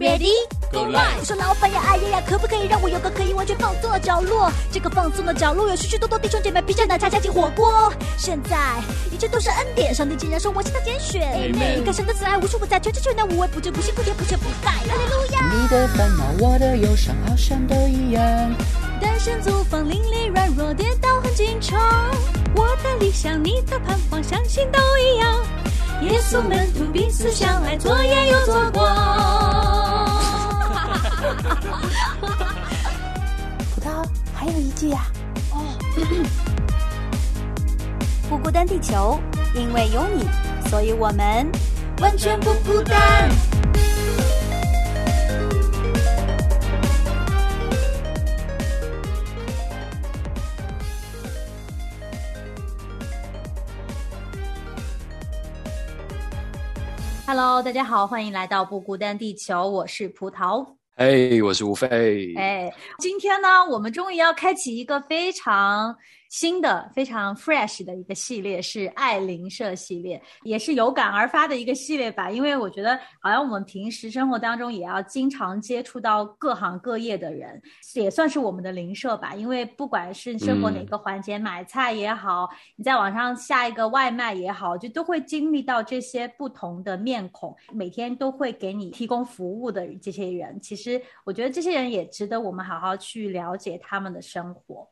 Ready go live！我说老板呀，哎呀呀，可不可以让我有个可以完全放松的角落？这个放松的角落有许许多多弟兄姐妹披着奶茶加进火锅。现在一切都是恩典，上帝竟然说我是他拣选。你看神的慈爱无处不在，全知全能无微不至，不辛不甜不缺不败。哈利路亚！你的烦恼，我的忧伤，好像都一样。单身租房，邻里软弱，跌倒很经常。我的理想，你的盼望，相信都一样。耶稣门徒彼此相爱，左眼又左光。葡萄还有一句呀，哦，不孤单，地球，因为有你，所以我们完全不孤单。Hello，大家好，欢迎来到不孤单地球，我是葡萄。哎，我是吴飞。哎，今天呢，我们终于要开启一个非常。新的非常 fresh 的一个系列是爱邻舍系列，也是有感而发的一个系列吧。因为我觉得，好像我们平时生活当中也要经常接触到各行各业的人，也算是我们的邻舍吧。因为不管是生活哪个环节，买菜也好，你在网上下一个外卖也好，就都会经历到这些不同的面孔，每天都会给你提供服务的这些人。其实，我觉得这些人也值得我们好好去了解他们的生活。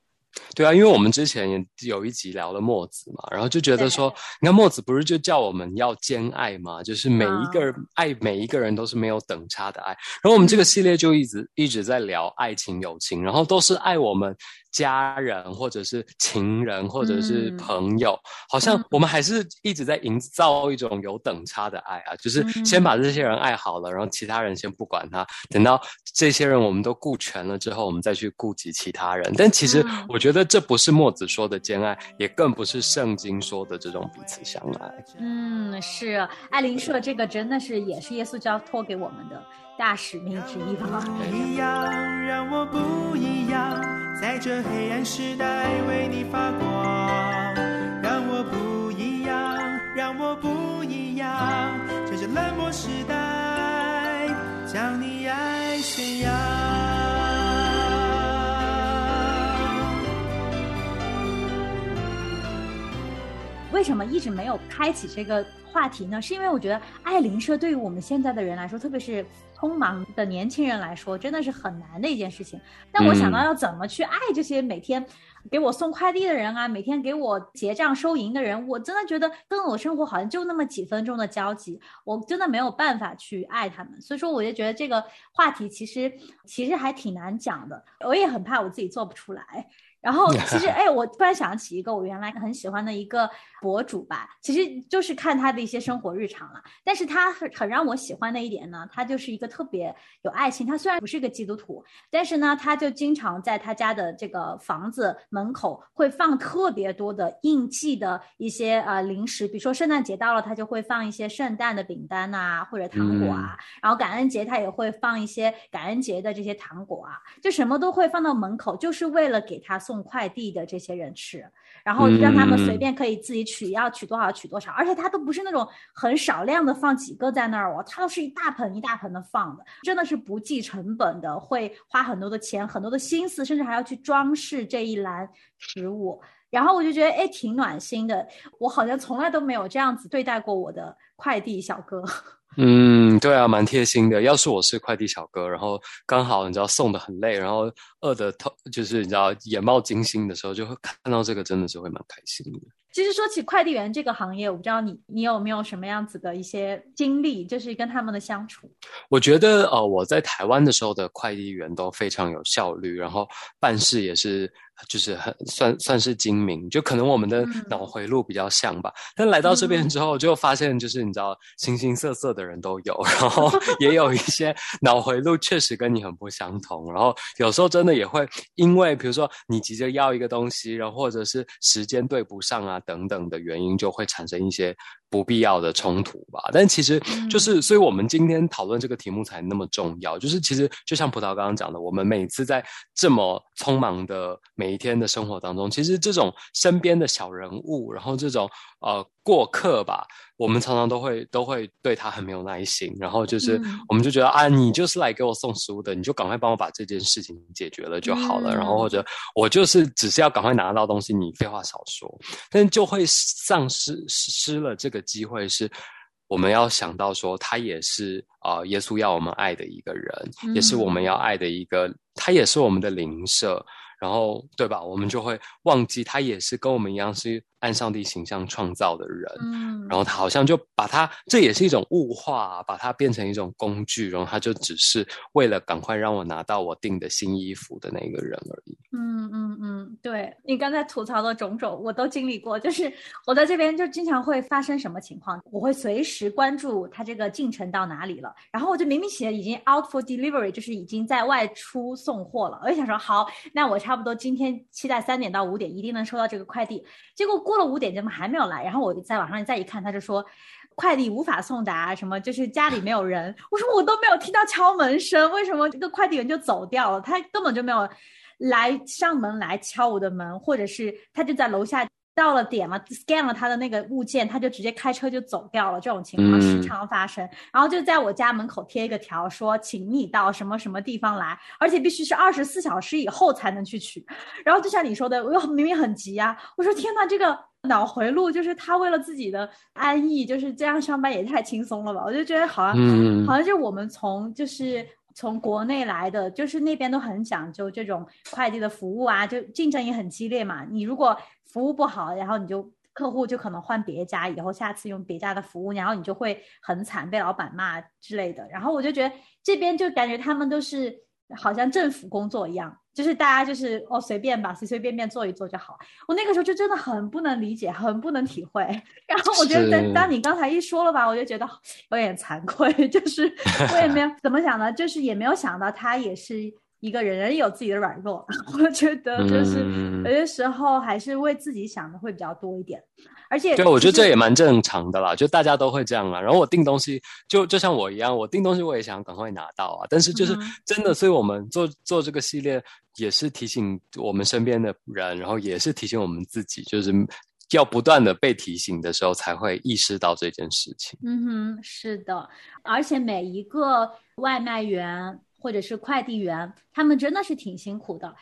对啊，因为我们之前也有一集聊了墨子嘛，然后就觉得说，你看墨子不是就叫我们要兼爱嘛？就是每一个人爱每一个人都是没有等差的爱。然后我们这个系列就一直一直在聊爱情、友情，然后都是爱我们。家人，或者是情人，或者是朋友，好像我们还是一直在营造一种有等差的爱啊，就是先把这些人爱好了，然后其他人先不管他，等到这些人我们都顾全了之后，我们再去顾及其他人。但其实我觉得这不是墨子说的兼爱，也更不是圣经说的这种彼此相爱。嗯，是爱邻舍这个真的是也是耶稣教托给我们的。大使命之一吧。不一样，让我不一样，在这黑暗时代为你发光。让我不一样，让我不一样，在这冷漠时代将你爱宣扬。为什么一直没有开启这个话题呢？是因为我觉得爱邻舍对于我们现在的人来说，特别是。匆忙的年轻人来说，真的是很难的一件事情。但我想到要怎么去爱这些每天给我送快递的人啊，每天给我结账收银的人，我真的觉得跟我生活好像就那么几分钟的交集，我真的没有办法去爱他们。所以说，我就觉得这个话题其实其实还挺难讲的，我也很怕我自己做不出来。然后其实，哎，我突然想起一个我原来很喜欢的一个博主吧，其实就是看他的一些生活日常了。但是他很很让我喜欢的一点呢，他就是一个特别有爱心。他虽然不是个基督徒，但是呢，他就经常在他家的这个房子门口会放特别多的应季的一些呃零食，比如说圣诞节到了，他就会放一些圣诞的饼干呐，或者糖果啊。然后感恩节他也会放一些感恩节的这些糖果啊，就什么都会放到门口，就是为了给他。送快递的这些人吃，然后让他们随便可以自己取，要取多少取多少，而且他都不是那种很少量的放几个在那儿哦，他都是一大盆一大盆的放的，真的是不计成本的，会花很多的钱、很多的心思，甚至还要去装饰这一篮食物。然后我就觉得哎，挺暖心的。我好像从来都没有这样子对待过我的快递小哥。嗯，对啊，蛮贴心的。要是我是快递小哥，然后刚好你知道送的很累，然后饿的透，就是你知道眼冒金星的时候，就会看到这个，真的是会蛮开心的。其实说起快递员这个行业，我不知道你你有没有什么样子的一些经历，就是跟他们的相处。我觉得呃，我在台湾的时候的快递员都非常有效率，然后办事也是。就是很算算是精明，就可能我们的脑回路比较像吧。但来到这边之后，就发现就是你知道，形形色色的人都有，然后 也有一些脑回路确实跟你很不相同。然后有时候真的也会因为，比如说你急着要一个东西，然后或者是时间对不上啊等等的原因，就会产生一些。不必要的冲突吧，但其实就是，所以我们今天讨论这个题目才那么重要。就是其实就像葡萄刚刚讲的，我们每次在这么匆忙的每每一天的生活当中，其实这种身边的小人物，然后这种呃过客吧，我们常常都会都会对他很没有耐心，然后就是嗯。我们就觉得啊，你就是来给我送食物的，你就赶快帮我把这件事情解决了就好了，嗯。然后或者我就是只是要赶快拿到东西，你废话少说，但就会丧失失了这个机会是。我们要想到说，他也是啊、呃耶稣要我们爱的一个人，也是我们要爱的一个，他也是我们的邻舍，然后对吧？我们就会忘记他也是跟我们一样是按上帝形象创造的人，嗯，然后他好像就把他，这也是一种物化，把它变成一种工具，然后他就只是为了赶快让我拿到我订的新衣服的那个人而已。嗯嗯嗯，对你刚才吐槽的种种，我都经历过。就是我在这边就经常会发生什么情况，我会随时关注他这个进程到哪里了。然后我就明明写已经 out for delivery，就是已经在外出送货了。我就想说，好，那我差不多今天期待三点到五点一定能收到这个快递。结果过了五点，怎么还没有来？然后我在网上再一看，他就说。快递无法送达，什么就是家里没有人。我说我都没有听到敲门声，为什么这个快递员就走掉了？他根本就没有来上门来敲我的门，或者是他就在楼下到了点了，scan 了他的那个物件，他就直接开车就走掉了。这种情况时嗯常发生，然后就在我家门口贴一个条说，请你到什么什么地方来，而且必须是二十四小时以后才能去取。然后就像你说的，我又明明很急啊，我说天呐，这个。脑回路就是他为了自己的安逸，就是这样上班也太轻松了吧？我就觉得好像嗯好像就我们从就是从国内来的，就是那边都很讲究这种快递的服务啊，就竞争也很激烈嘛。你如果服务不好，然后你就客户就可能换别家，以后下次用别家的服务，然后你就会很惨，被老板骂之类的。然后我就觉得这边就感觉他们都是好像政府工作一样，就是大家就是哦随便吧，随随便便做一做就好。我那个时候就真的很不能理解，很不能体会。然后我觉得是当你刚才一说了吧，我就觉得有点惭愧，就是我也没有 怎么想呢，就是也没有想到他也是一个人，人有自己的软弱。我觉得就是嗯有些时候还是为自己想的会比较多一点，而且对，我觉得这也蛮正常的啦，就大家都会这样啊。然后我订东西，就就像我一样，我订东西我也想赶快拿到啊。但是就是嗯真的，所以我们做做这个系列，也是提醒我们身边的人，然后也是提醒我们自己，就是要不断的被提醒的时候，才会意识到这件事情。嗯哼，是的，而且每一个外卖员或者是快递员，他们真的是挺辛苦的。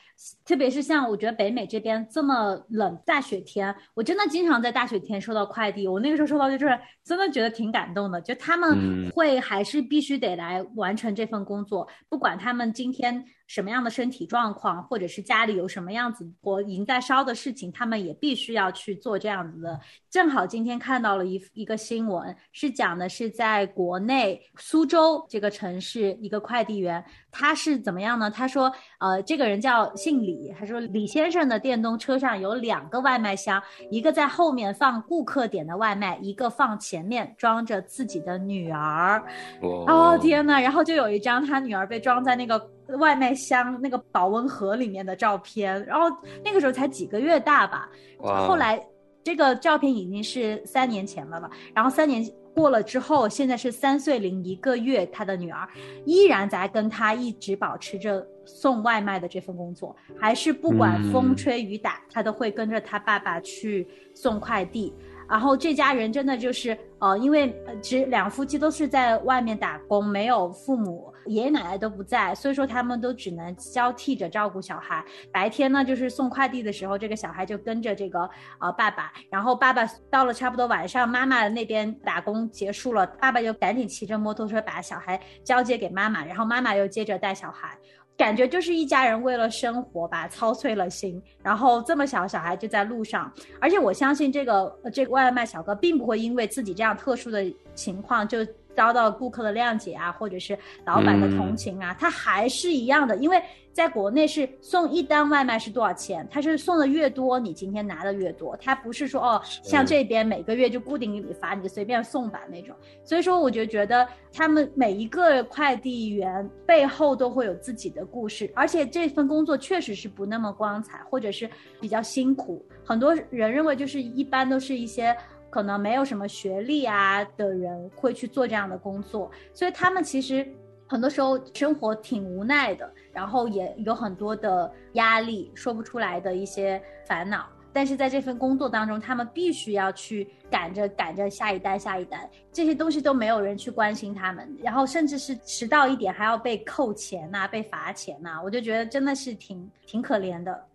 特别是像我觉得北美这边这么冷，大雪天，我真的经常在大雪天收到快递。我那个时候收到就是真的觉得挺感动的，就他们嗯会还是必须得来完成这份工作，不管他们今天什么样的身体状况，或者是家里有什么样子火已经在烧的事情，他们也必须要去做这样子的。正好今天看到了一一个新闻，是讲的是在国内苏州这个城市一个快递员，他是怎么样呢？他说，呃，这个人叫姓李，他说李先生的电动车上有两个外卖箱，一个在后面放顾客点的外卖，一个放前面装着自己的女儿。哦哦天呐，然后就有一张他女儿被装在那个外卖箱那个保温盒里面的照片，然后那个时候才几个月大吧，后来这个照片已经是三年前了吧，然后三年过了之后，现在是三岁零一个月，他的女儿依然在跟他一直保持着送外卖的这份工作，还是不管风嗯吹雨打，他都会跟着他爸爸去送快递。然后这家人真的就是呃，因为呃只两夫妻都是在外面打工，没有父母，爷爷奶奶都不在，所以说他们都只能交替着照顾小孩。白天呢，就是送快递的时候，这个小孩就跟着这个呃爸爸，然后爸爸到了差不多晚上，妈妈那边打工结束了，爸爸就赶紧骑着摩托车把小孩交接给妈妈，然后妈妈又接着带小孩。感觉就是一家人为了生活吧，操碎了心。然后这么小小孩就在路上，而且我相信这个这个外卖小哥并不会因为自己这样特殊的情况就遭到顾客的谅解啊，或者是老板的同情啊，他还是一样的，因为在国内是送一单外卖是多少钱，他是送的越多，你今天拿的越多，他不是说哦像这边每个月就固定给你发，你就随便送吧那种。所以说，我就觉得他们每一个快递员背后都会有自己的故事，而且这份工作确实是不那么光彩，或者是比较辛苦。很多人认为就是一般都是一些可能没有什么学历啊的人会去做这样的工作，所以他们其实很多时候生活挺无奈的，然后也有很多的压力，说不出来的一些烦恼。但是在这份工作当中，他们必须要去赶着赶着下一单下一单，这些东西都没有人去关心他们，然后甚至是迟到一点还要被扣钱呐、被罚钱呐、我就觉得真的是挺挺可怜的。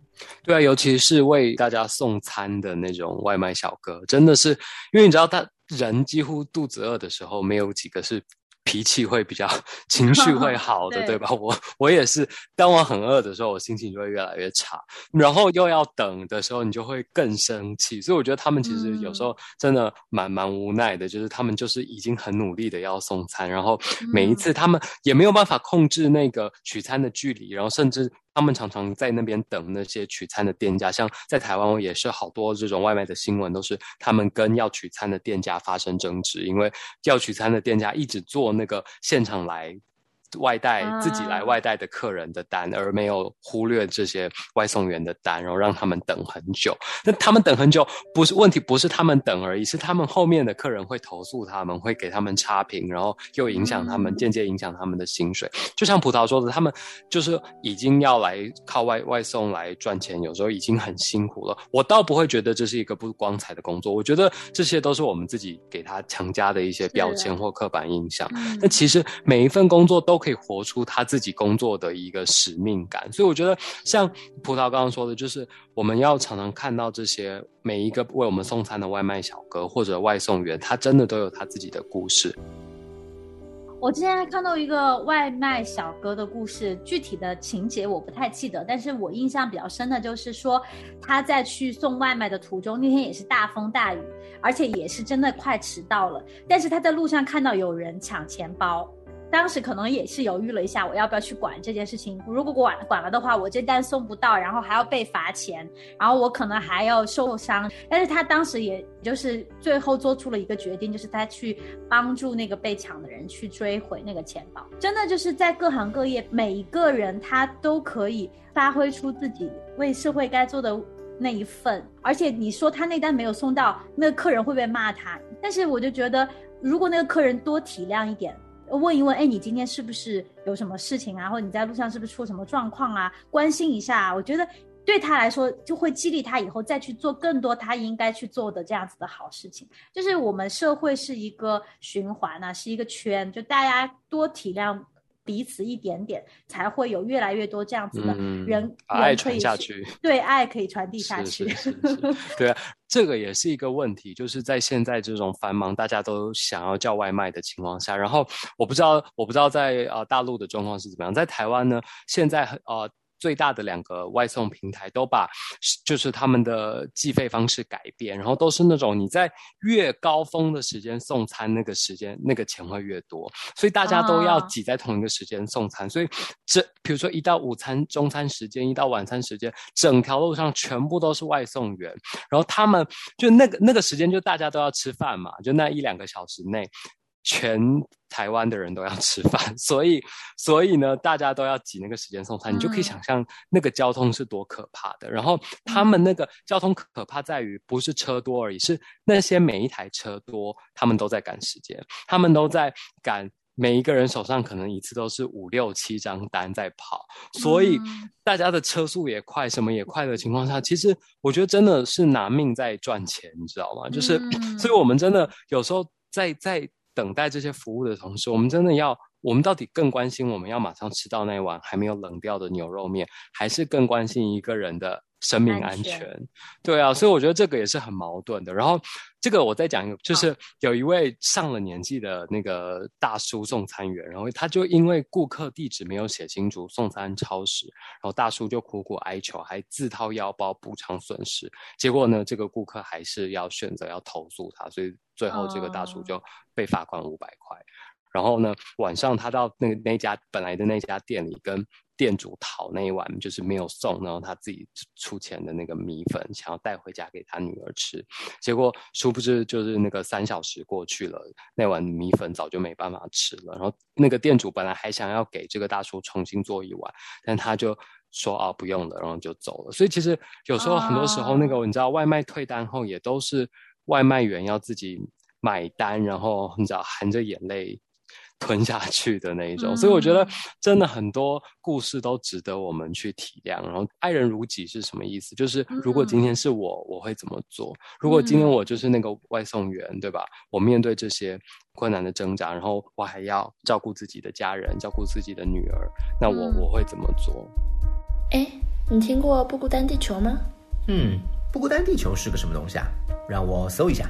对啊，尤其是为大家送餐的那种外卖小哥，真的是，因为你知道，他人几乎肚子饿的时候，没有几个是脾气会比较、情绪会好的，对对吧？我我也是，当我很饿的时候，我心情就会越来越差，然后又要等的时候，你就会更生气。所以我觉得他们其实有时候真的蛮蛮无奈的，就是他们就是已经很努力的要送餐，然后每一次他们也没有办法控制那个取餐的距离，然后甚至他们常常在那边等那些取餐的店家，像在台湾，也是好多这种外卖的新闻，都是他们跟要取餐的店家发生争执，因为要取餐的店家一直做那个现场来。外带自己来啊外带的客人的单，而没有忽略这些外送员的单，然后让他们等很久。那他们等很久，不是问题，不是他们等而已，是他们后面的客人会投诉他们，会给他们差评，然后又影响他们，嗯间接影响他们的薪水。就像葡萄说的，他们就是已经要来靠外外送来赚钱，有时候已经很辛苦了。我倒不会觉得这是一个不光彩的工作，我觉得这些都是我们自己给他强加的一些标签或刻板印象。嗯那其实每一份工作都可以活出他自己工作的一个使命感，所以我觉得像葡萄刚刚说的，就是我们要常常看到这些每一个为我们送餐的外卖小哥或者外送员，他真的都有他自己的故事。我之前还看到一个外卖小哥的故事，具体的情节我不太记得，但是我印象比较深的就是说，他在去送外卖的途中，那天也是大风大雨，而且也是真的快迟到了，但是他在路上看到有人抢钱包。当时可能也是犹豫了一下，我要不要去管这件事情？如果管管了的话，我这单送不到，然后还要被罚钱，然后我可能还要受伤。但是他当时也就是最后做出了一个决定，就是他去帮助那个被抢的人去追回那个钱包。真的就是在各行各业，每一个人他都可以发挥出自己为社会该做的那一份。而且你说他那单没有送到，那个客人会不会骂他？但是我就觉得，如果那个客人多体谅一点。问一问，哎，你今天是不是有什么事情啊？或者你在路上是不是出什么状况啊？关心一下，我觉得对他来说就会激励他以后再去做更多他应该去做的这样子的好事情。就是我们社会是一个循环啊，是一个圈，就大家多体谅彼此一点点，才会有越来越多这样子的嗯人，把爱传下去。对，爱可以传递下是去。是是是，对啊，这个也是一个问题，就是在现在这种繁忙，大家都想要叫外卖的情况下，然后我不知道，我不知道在呃大陆的状况是怎么样，在台湾呢，现在呃。最大的两个外送平台都把就是他们的计费方式改变，然后都是那种你在越高峰的时间送餐，那个时间那个钱会越多，所以大家都要啊挤在同一个时间送餐，所以这比如说一到午餐、中餐时间，一到晚餐时间，整条路上全部都是外送员，然后他们就那个那个时间就大家都要吃饭嘛，就那一两个小时内。全台湾的人都要吃饭，所以所以呢，大家都要挤那个时间送餐，你就可以嗯想象那个交通是多可怕的。然后他们那个交通可怕在于不是车多而已，是那些每一台车多，他们都在赶时间，他们都在赶。每一个人手上可能一次都是五六七张单在跑，所以嗯大家的车速也快，什么也快的情况下，其实我觉得真的是拿命在赚钱，你知道吗？就是，嗯所以我们真的有时候在在等待这些服务的同时，我们真的要，我们到底更关心我们要马上吃到那一碗还没有冷掉的牛肉面，还是更关心一个人的生命安全安全？对啊，所以我觉得这个也是很矛盾的。然后这个我再讲一个，就是有一位上了年纪的那个大叔送餐员，然后他就因为顾客地址没有写清楚，送餐超时，然后大叔就苦苦哀求，还自掏腰包补偿损失。结果呢，这个顾客还是要选择要投诉他，所以最后这个大叔哦就被罚款五百块。然后呢，晚上他到那个那家本来的那家店里跟店主讨那一碗就是没有送，然后他自己出钱的那个米粉，想要带回家给他女儿吃。结果殊不知就是那个三小时过去了，那碗米粉早就没办法吃了。然后那个店主本来还想要给这个大叔重新做一碗，但他就。说啊不用了，然后就走了。所以其实有时候很多时候那个、你知道外卖退单后也都是外卖员要自己买单，然后你知道含着眼泪吞下去的那一种。所以我觉得真的很多故事都值得我们去体谅。然后爱人如己是什么意思？就是如果今天是我，我会怎么做？如果今天我就是那个外送员，对吧？我面对这些困难的挣扎，然后我还要照顾自己的家人，照顾自己的女儿，那我我会怎么做？哎，你听过不孤单地球吗？嗯，不孤单地球是个什么东西啊？让我搜一下。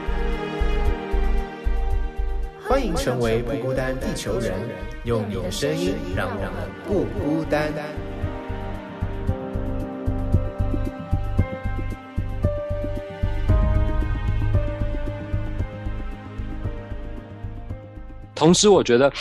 欢迎成为不孤单地球人，用你的声音让我们不孤单。同时，我觉得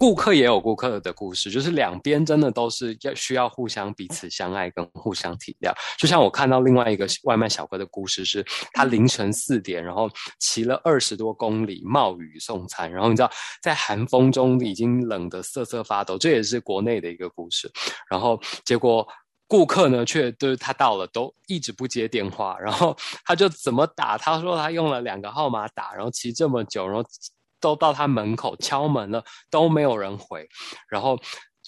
顾客也有顾客的故事，就是两边真的都是要需要互相彼此相爱跟互相体谅。就像我看到另外一个外卖小哥的故事，是他凌晨四点，然后骑了二十多公里冒雨送餐，然后你知道在寒风中已经冷得瑟瑟发抖，这也是国内的一个故事。然后结果顾客呢，却就是他到了都一直不接电话，然后他就怎么打，他说他用了两个号码打，然后骑这么久，然后。都到他门口敲门了，都没有人回，然后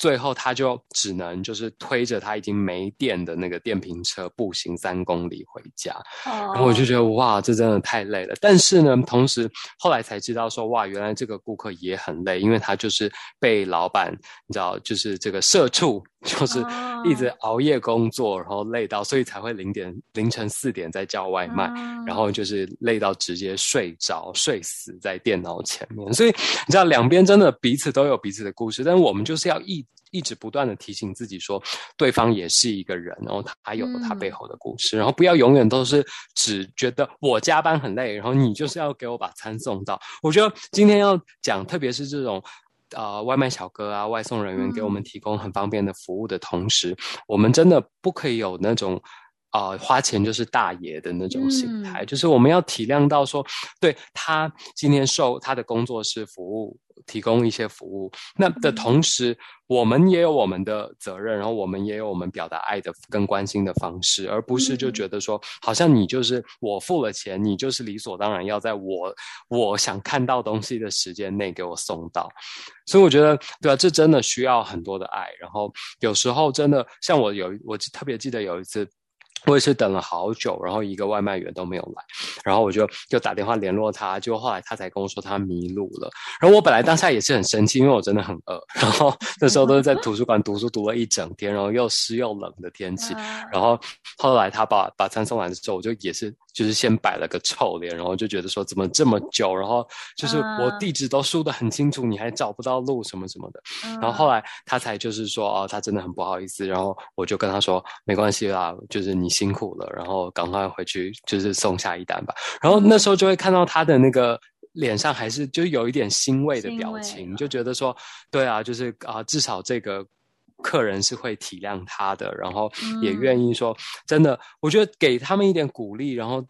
最后他就只能就是推着他已经没电的那个电瓶车步行三公里回家。然后我就觉得哇，这真的太累了。但是呢，同时后来才知道说哇，原来这个顾客也很累，因为他就是被老板你知道，就是这个社畜。就是一直熬夜工作，然后累到，所以才会零点凌晨四点再叫外卖，然后就是累到直接睡着睡死在电脑前面。所以你知道，两边真的彼此都有彼此的故事，但是我们就是要一一直不断的提醒自己说，对方也是一个人，然后他有他背后的故事，然后不要永远都是只觉得我加班很累，然后你就是要给我把餐送到。我觉得今天要讲，特别是这种。呃，外卖小哥啊，外送人员给我们提供很方便的服务的同时，我们真的不可以有那种啊花钱就是大爷的那种心态，就是我们要体谅到说，对他今天受他的工作室服务。提供一些服务，那的同时，我们也有我们的责任，然后我们也有我们表达爱的跟关心的方式，而不是就觉得说，好像你就是我付了钱，你就是理所当然要在我我想看到东西的时间内给我送到。所以我觉得，对啊，这真的需要很多的爱。然后有时候真的，像我有我特别记得有一次。我也是等了好久，然后一个外卖员都没有来，然后我就就打电话联络他，就后来他才跟我说他迷路了。然后我本来当下也是很生气，因为我真的很饿，然后 那时候都是在图书馆读书读了一整天，然后又湿又冷的天气，然后后来他把把餐送来的时候，我就也是就是先摆了个臭脸，然后就觉得说怎么这么久，然后就是我地址都输的很清楚，你还找不到路什么什么的。然后后来他才就是说哦，他真的很不好意思，然后我就跟他说没关系啦，就是你。辛苦了，然后赶快回去，就是送下一单吧。然后那时候就会看到他的那个脸上还是就有一点欣慰的表情，就觉得说，对啊，就是啊，至少这个客人是会体谅他的，然后也愿意说，真的，我觉得给他们一点鼓励。然后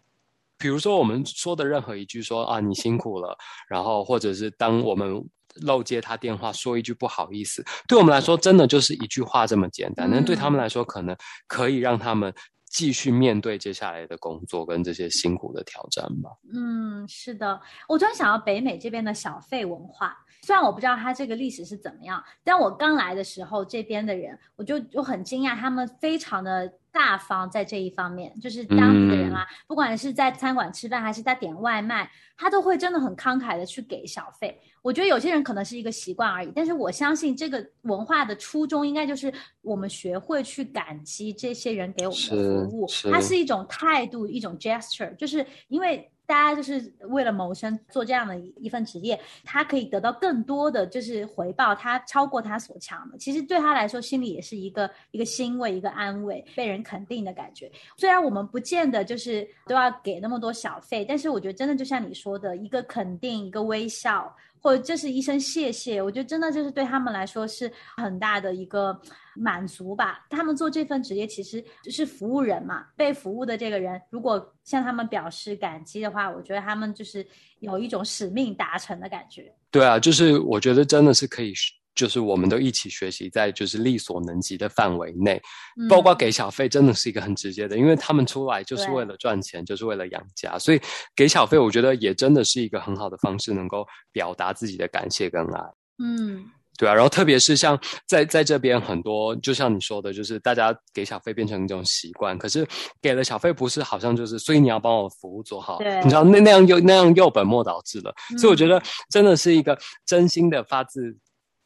比如说我们说的任何一句说啊，你辛苦了，然后或者是当我们。漏接他电话，说一句不好意思，对我们来说真的就是一句话这么简单，但对他们来说，可能可以让他们继续面对接下来的工作跟这些辛苦的挑战吧。嗯，是的，我突然想到北美这边的小费文化，虽然我不知道它这个历史是怎么样，但我刚来的时候，这边的人我就就很惊讶，他们非常的。大方在这一方面，就是当地的人啊，不管是在餐馆吃饭还是在点外卖，他都会真的很慷慨的去给小费。我觉得有些人可能是一个习惯而已，但是我相信这个文化的初衷应该就是我们学会去感激这些人给我们的服务，它是一种态度，一种 gesture，就是因为大家就是为了谋生做这样的一一份职业，他可以得到更多的就是回报，他超过他所强的。其实对他来说，心里也是一个一个欣慰，一个安慰，被人肯定的感觉。虽然我们不见得就是都要给那么多小费，但是我觉得真的就像你说的，一个肯定，一个微笑。或者这是一声谢谢，我觉得真的就是对他们来说是很大的一个满足吧。他们做这份职业其实就是服务人嘛，被服务的这个人如果向他们表示感激的话，我觉得他们就是有一种使命达成的感觉。对啊，就是我觉得真的是可以。就是我们都一起学习，在就是力所能及的范围内，包括给小费，真的是一个很直接的，因为他们出来就是为了赚钱，就是为了养家，所以给小费，我觉得也真的是一个很好的方式，能够表达自己的感谢跟爱。嗯，对啊，然后特别是像在在这边很多，就像你说的，就是大家给小费变成一种习惯，可是给了小费不是好像就是，所以你要帮我服务做好，你知道那那样又那样又本末倒置了，所以我觉得真的是一个真心的发自。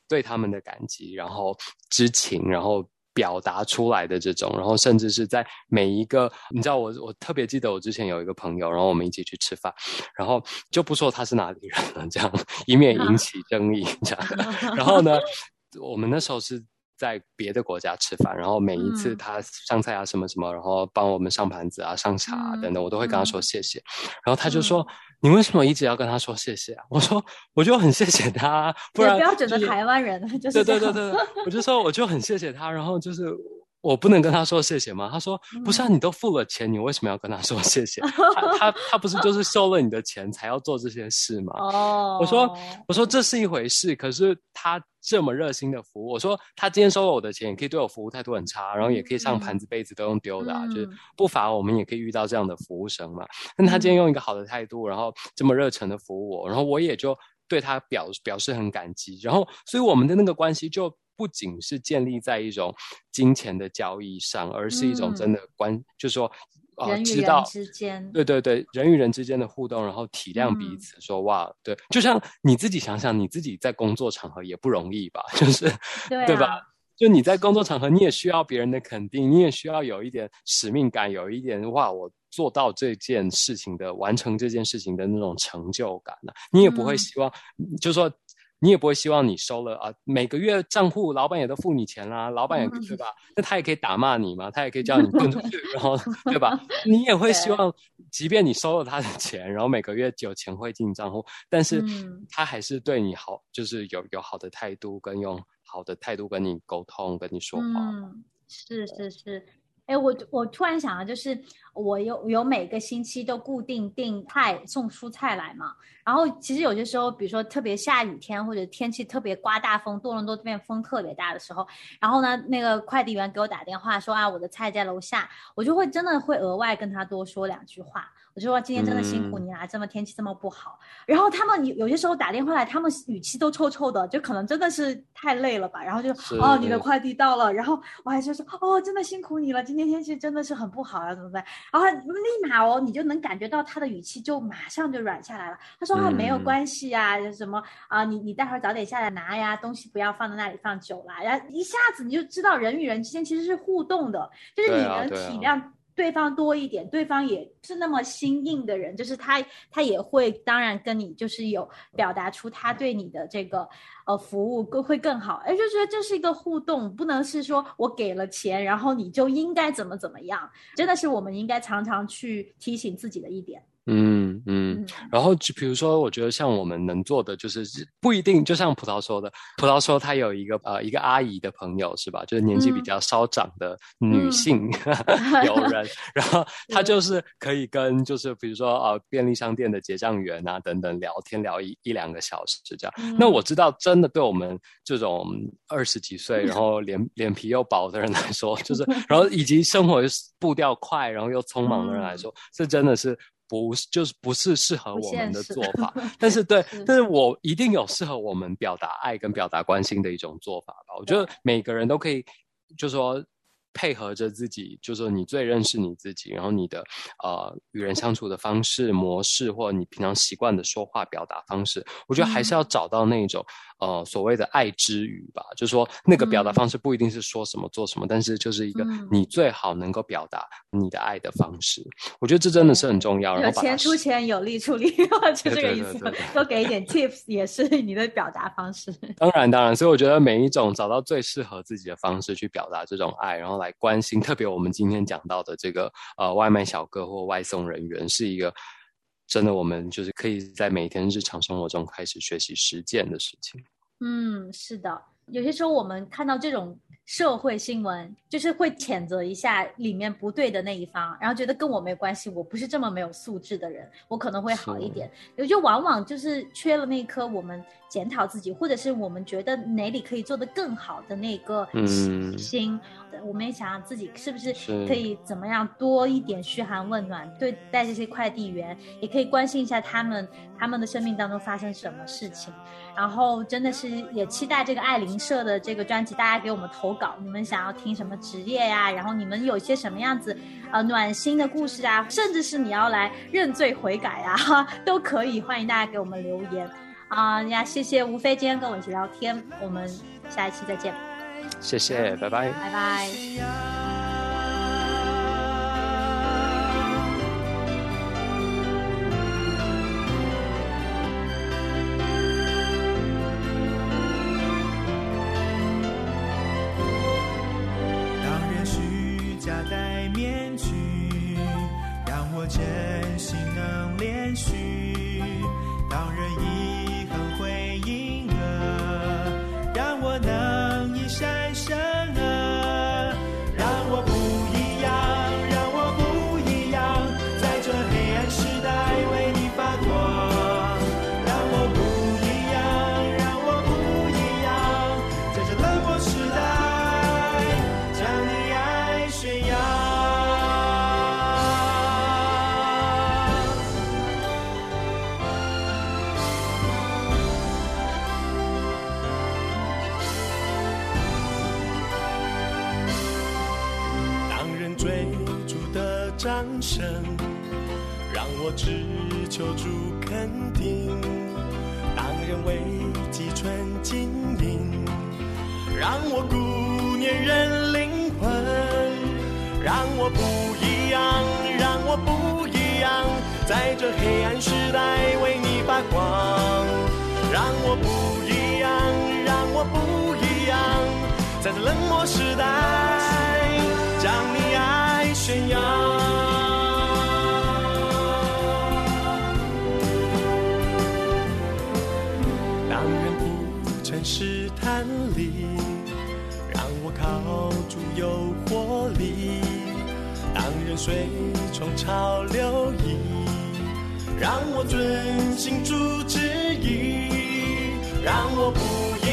对他们的感激，然后知情，然后表达出来的这种，然后甚至是在每一个，你知道，我我特别记得我之前有一个朋友，然后我们一起去吃饭，然后就不说他是哪里人了，这样以免引起争议，这样。然后呢，我们那时候是在别的国家吃饭，然后每一次他上菜啊什么什么，然后帮我们上盘子啊、上茶等等，我都会跟他说谢谢，然后他就说。你为什么一直要跟他说谢谢啊？我说我就很谢谢他，不然标准的台湾人就是对对对对，我就说我就很谢谢他，然后就是我不能跟他说谢谢吗？他说不是啊，你都付了钱，你为什么要跟他说谢谢？他他他不是就是收了你的钱才要做这些事吗？哦，我说我说这是一回事，可是他。这么热心的服务，我说他今天收了我的钱，也可以对我服务态度很差，然后也可以上盘子杯子都用丢的，就是不乏我们也可以遇到这样的服务生嘛。但他今天用一个好的态度，然后这么热诚的服务我，然后我也就对他表表示很感激。然后，所以我们的那个关系就不仅是建立在一种金钱的交易上，而是一种真的关，就是说。人与人之间，对对对，人与人之间的互动，然后体谅彼此，说哇，对，就像你自己想想，你自己在工作场合也不容易吧？就是，对吧？就你在工作场合，你也需要别人的肯定，你也需要有一点使命感，有一点哇，我做到这件事情的完成这件事情的那种成就感呢？你也不会希望，就说。你也不会希望你收了啊，每个月账户老板也都付你钱啦，老板也对吧？那他也可以打骂你嘛，他也可以叫你滚出去，然后 对吧？你也会希望，即便你收了他的钱，然后每个月有钱会进账户，但是他还是对你好，就是有有好的态度，跟用好的态度跟你沟通，跟你说话。嗯，是是是。哎，我我突然想到，就是我有有每个星期都固定订菜送蔬菜来嘛。然后其实有些时候，比如说特别下雨天或者天气特别刮大风，多伦多这边风特别大的时候，然后呢，那个快递员给我打电话说啊，我的菜在楼下，我就会真的会额外跟他多说两句话。我就说今天真的辛苦你啦，这么天气这么不好。然后他们有有些时候打电话来，他们语气都臭臭的，就可能真的是太累了吧。然后就哦，你的快递到了。然后我还是说哦，真的辛苦你了，今天天气真的是很不好啊，怎么办？然后立马哦，你就能感觉到他的语气就马上就软下来了。他说啊，没有关系呀，什么啊，你你待会儿早点下来拿呀，东西不要放在那里放久了。然后一下子你就知道人与人之间其实是互动的，就是你能体谅。对方多一点，对方也是那么心硬的人，就是他，他也会当然跟你就是有表达出他对你的这个呃服务更会更好，哎，就觉得这是一个互动，不能是说我给了钱，然后你就应该怎么怎么样，真的是我们应该常常去提醒自己的一点。嗯嗯，然后就比如说，我觉得像我们能做的，就是不一定，就像葡萄说的，葡萄说他有一个呃一个阿姨的朋友是吧？就是年纪比较稍长的女性。友人，然后 他就是可以跟就是比如说呃便利商店的结账员啊等等聊天聊一一两个小时这样。那我知道，真的对我们这种二十几岁，然后脸 脸皮又薄的人来说，就是然后以及生活步调快，然后又匆忙的人来说，这真的是。不是，就是不是适合我们的做法，但是 对，但是我一定有适合我们表达爱跟表达关心的一种做法吧。我觉得每个人都可以，就说配合着自己，就是说你最认识你自己，然后你的呃与人相处的方式模式，或你平常习惯的说话表达方式，我觉得还是要找到那种呃所谓的爱之语吧，就是说那个表达方式不一定是说什么做什么，但是就是一个你最好能够表达你的爱的方式。我觉得这真的是很重要。有钱出钱，有力出力，就这个意思。多给一点 tips 也是 你的表达方式。当然，当然，所以我觉得每一种找到最适合自己的方式去表达这种爱，然后来关心，特别我们今天讲到的这个呃外卖小哥或外送人员，是一个真的我们就是可以在每天日常生活中开始学习实践的事情。嗯，是的，有些时候我们看到这种。社会新闻就是会谴责一下里面不对的那一方，然后觉得跟我没关系，我不是这么没有素质的人，我可能会好一点。也就往往就是缺了那颗我们检讨自己，或者是我们觉得哪里可以做得更好的那个心。我们也想想自己是不是可以怎么样多一点嘘寒问暖，对待这些快递员，也可以关心一下他们他们的生命当中发生什么事情。然后真的是也期待这个爱邻社的这个专辑，大家给我们投稿，你们想要听什么职业呀？然后你们有些什么样子呃暖心的故事啊？甚至是你要来认罪悔改啊，都可以，欢迎大家给我们留言啊呀！谢谢吴飞今天跟我一起聊天，我们下一期再见。谢谢，拜拜，拜拜。生，让我只求主肯定，当人为己存经营，让我顾念人灵魂，让我不一样，让我不一样，在这黑暗时代为你发光。让我不一样，让我不一样，在这冷漠时代将你爱宣扬。随从潮流意，让我遵心主旨意。让我不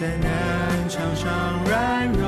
在南墙上软弱。